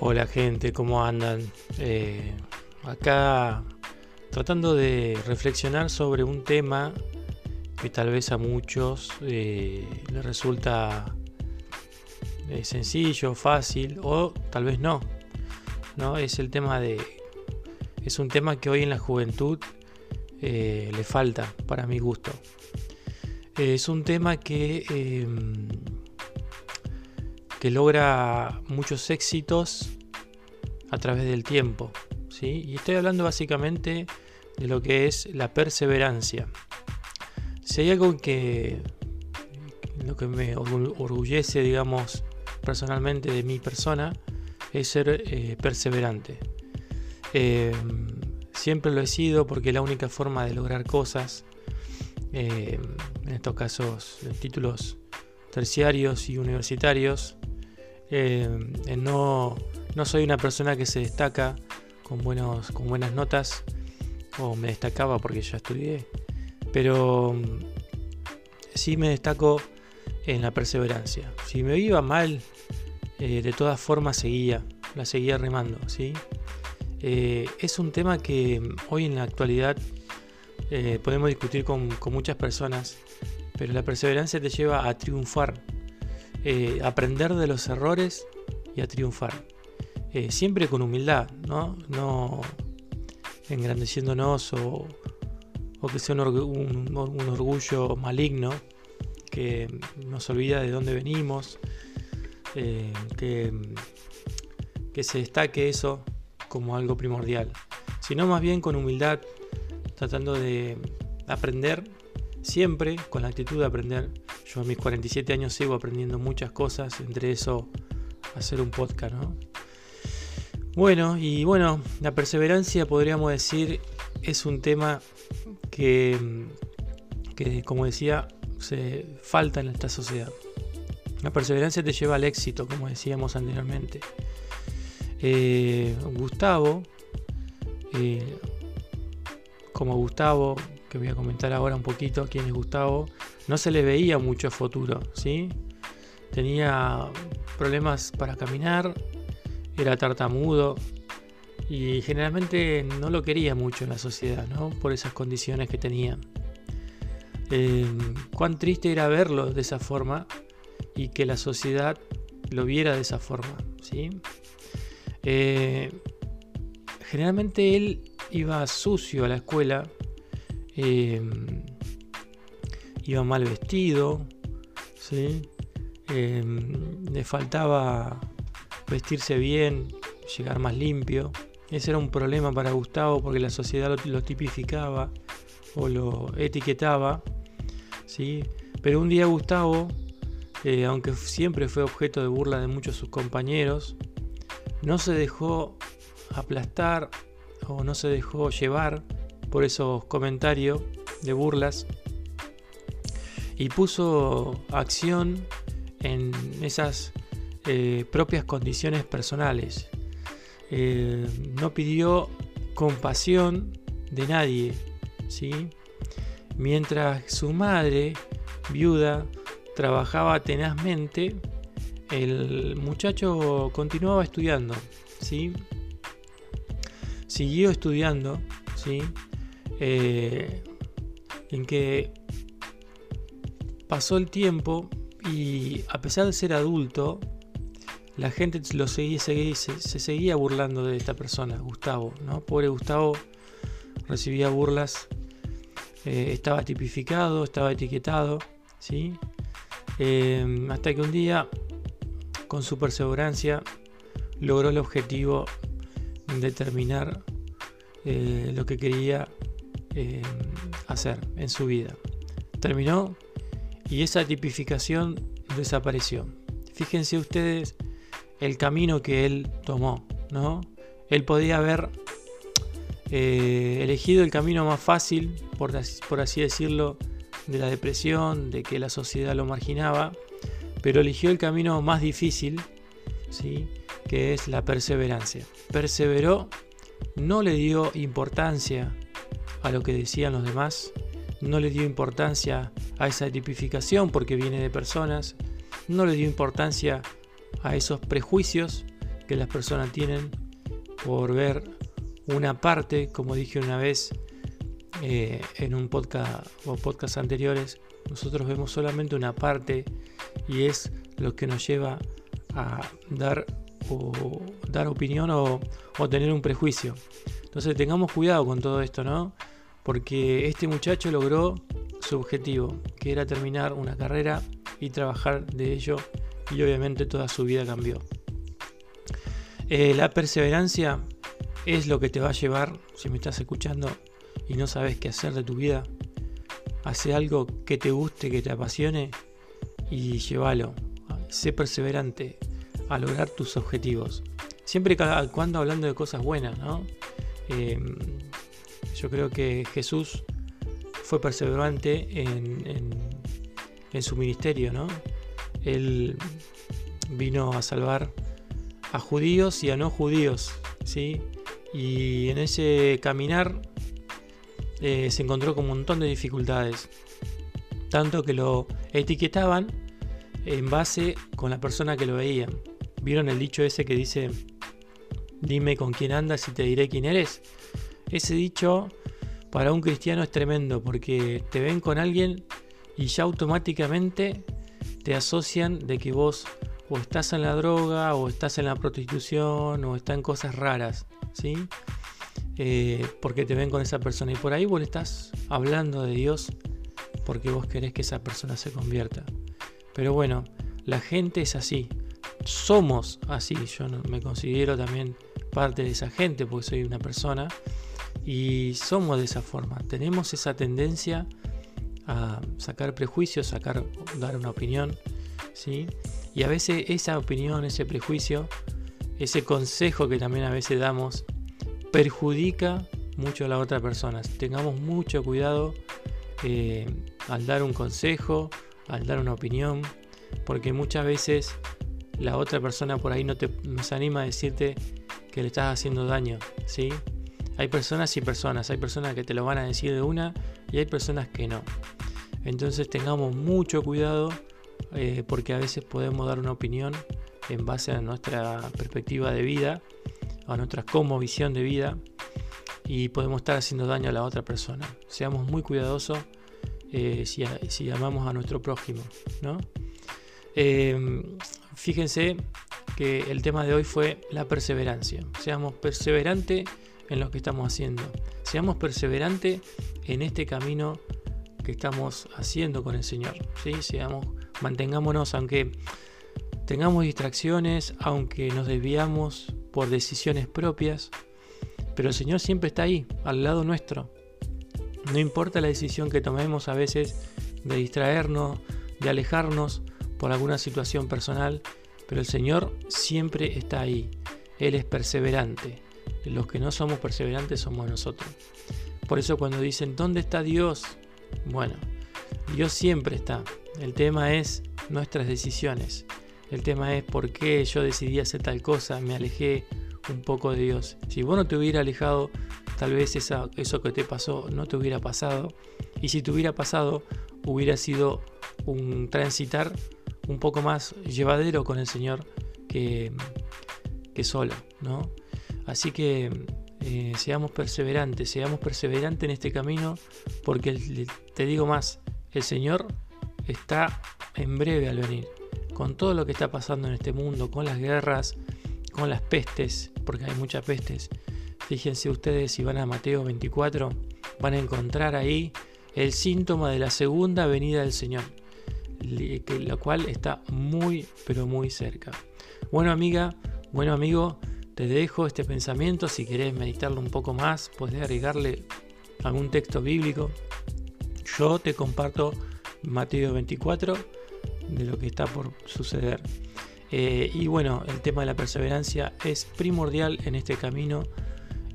Hola gente, ¿cómo andan? Eh, acá tratando de reflexionar sobre un tema que tal vez a muchos eh, les resulta eh, sencillo, fácil o tal vez no. ¿no? Es el tema de... Es un tema que hoy en la juventud le falta para mi gusto. es un tema que em, que logra muchos éxitos a través del tiempo. ¿sí? Y estoy hablando básicamente de lo que es la perseverancia. Si hay algo que lo que me orgullece, digamos, personalmente de mi persona, es ser eh, perseverante. Eh, siempre lo he sido porque la única forma de lograr cosas, eh, en estos casos títulos terciarios y universitarios, eh, no, soy una persona que se destaca con, buenas notas, o me destacaba porque ya estudié, pero mm, sí me destaco en la perseverancia. Si me iba mal, eh, de todas formas seguía, la seguía remando, ¿sí? Eh, es un tema que mm, hoy en la actualidad podemos discutir con muchas personas, pero la perseverancia te lleva a triunfar eh, aprender de los errores y a triunfar. Eh, siempre con humildad, ¿no? No engrandeciéndonos o, que sea un, orgullo maligno que nos olvida de dónde venimos, eh, que, que se destaque eso como algo primordial, sino más bien con humildad, tratando de aprender siempre con la actitud de aprender yo a mis 47 años sigo aprendiendo muchas cosas, entre eso hacer un podcast, ¿no? Bueno, y bueno, la perseverancia podríamos decir es un tema que, que como decía, se falta en esta sociedad. La perseverancia te lleva al éxito, como decíamos anteriormente. Eh, Gustavo, eh, como Gustavo, que voy a comentar ahora un poquito quién es Gustavo, no se le veía mucho futuro, ¿sí? Tenía problemas para caminar, era tartamudo y generalmente no lo quería mucho en la sociedad, ¿no? Por esas condiciones que tenía. Em, cuán triste era verlo de esa forma y que la sociedad lo viera de esa forma, ¿sí? Eh, generalmente él iba sucio a la escuela. Em, iba mal vestido, em, le faltaba vestirse bien, llegar más limpio. Ese era un problema para Gustavo porque la sociedad lo, tipificaba o lo etiquetaba. ¿sí? Pero un día Gustavo, eh, aunque siempre fue objeto de burla de muchos de sus compañeros, no se dejó aplastar o no se dejó llevar por esos comentarios de burlas y puso acción en esas eh, propias condiciones personales. Eh, no pidió compasión de nadie, ¿sí? Mientras su madre, viuda, trabajaba tenazmente, el muchacho continuaba estudiando, ¿sí? Siguió estudiando, ¿sí? Eh, en que pasó el tiempo y a pesar de ser adulto, la gente lo seguía, se, seguía burlando de esta persona, Gustavo, ¿no? Pobre Gustavo recibía burlas, eh, estaba tipificado, estaba etiquetado, ¿sí? Em, hasta que un día, con su perseverancia, logró el objetivo de terminar eh, lo que quería hacer en su vida. Terminó y esa tipificación desapareció. Fíjense ustedes el camino que él tomó, ¿no? Él podía haber eh, elegido el camino más fácil, por, por así decirlo, de la depresión, de que la sociedad lo marginaba, pero eligió el camino más difícil, ¿sí? que es la perseverancia. Perseveró, no le dio importancia a lo que decían los demás, no le dio importancia a esa tipificación porque viene de personas, no le dio importancia a esos prejuicios que las personas tienen por ver una parte, como dije una vez eh, en un podcast o podcast anteriores, nosotros vemos solamente una parte y es lo que nos lleva a dar o dar opinión o, o tener un prejuicio. Entonces tengamos cuidado con todo esto, ¿no? Porque este muchacho logró su objetivo, que era terminar una carrera y trabajar de ello, y obviamente toda su vida cambió. Eh, la perseverancia es lo que te va a llevar, si me estás escuchando y no sabes qué hacer de tu vida, hace algo que te guste, que te apasione y llévalo. Sé perseverante a lograr tus objetivos. Siempre cada cuando hablando de cosas buenas, ¿no? Em, yo creo que Jesús fue perseverante en, en su ministerio, ¿no? Él vino a salvar a judíos y a no judíos, ¿sí? Y en ese caminar eh, se encontró con un montón de dificultades, tanto que lo etiquetaban en base con la persona que lo veía. ¿Vieron el dicho ese que dice, dime con quién andas y te diré quién eres? Ese dicho para un cristiano es tremendo porque te ven con alguien y ya automáticamente te asocian de que vos o estás en la droga, o estás en la prostitución, o estás en cosas raras, ¿sí? Eh, porque te ven con esa persona y por ahí vos estás hablando de Dios porque vos querés que esa persona se convierta. Pero bueno, la gente es así, somos así, yo me considero también parte de esa gente porque soy una persona y somos de esa forma, tenemos esa tendencia a sacar prejuicios, sacar, dar una opinión, ¿sí? Y a veces esa opinión, ese prejuicio, ese consejo que también a veces damos, perjudica mucho a la otra persona. Tengamos mucho cuidado eh, al dar un consejo, al dar una opinión, porque muchas veces la otra persona por ahí no te se anima a decirte que le estás haciendo daño, ¿sí? Hay personas y personas, hay personas que te lo van a decir de una y hay personas que no. Entonces tengamos mucho cuidado eh, porque a veces podemos dar una opinión en base a nuestra perspectiva de vida, a nuestra como visión de vida, y podemos estar haciendo daño a la otra persona. Seamos muy cuidadosos eh, si, amamos a nuestro prójimo. Em, fíjense que el tema de hoy fue la perseverancia. Seamos perseverantes en lo que estamos haciendo. Seamos perseverantes en este camino que estamos haciendo con el Señor. ¿sí? Seamos mantengámonos, aunque tengamos distracciones, aunque nos desviamos por decisiones propias, pero el Señor siempre está ahí, al lado nuestro. No importa la decisión que tomemos a veces de distraernos, de alejarnos por alguna situación personal, pero el Señor siempre está ahí. Él es perseverante. Los que no somos perseverantes somos nosotros. Por eso cuando dicen, ¿dónde está Dios? Bueno, Dios siempre está. El tema es nuestras decisiones. El tema es por qué yo decidí hacer tal cosa, me alejé un poco de Dios. Si vos no te hubiera alejado, tal vez eso que te pasó no te hubiera pasado. Y si te hubiera pasado, hubiera sido un transitar un poco más llevadero con el Señor que, que solo, ¿no? Así que eh, seamos perseverantes, seamos perseverantes en este camino, porque te digo más, el Señor está en breve al venir. Con todo lo que está pasando en este mundo, con las guerras, con las pestes, porque hay muchas pestes. Fíjense ustedes si van a Mateo 24, van a encontrar ahí el síntoma de la segunda venida del Señor, la cual está muy, pero muy cerca. Bueno amiga, bueno amigo, te dejo este pensamiento. Si querés meditarlo un poco más, puedes agregarle algún texto bíblico. Yo te comparto Mateo 24, de lo que está por suceder. Eh, y bueno, el tema de la perseverancia es primordial en este camino,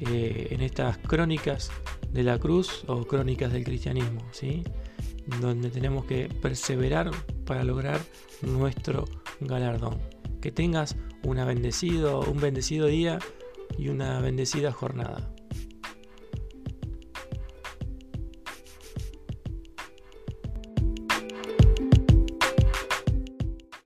eh, en estas crónicas de la cruz o crónicas del cristianismo, ¿sí? donde tenemos que perseverar para lograr nuestro galardón. Que tengas una bendecido, un bendecido día y una bendecida jornada.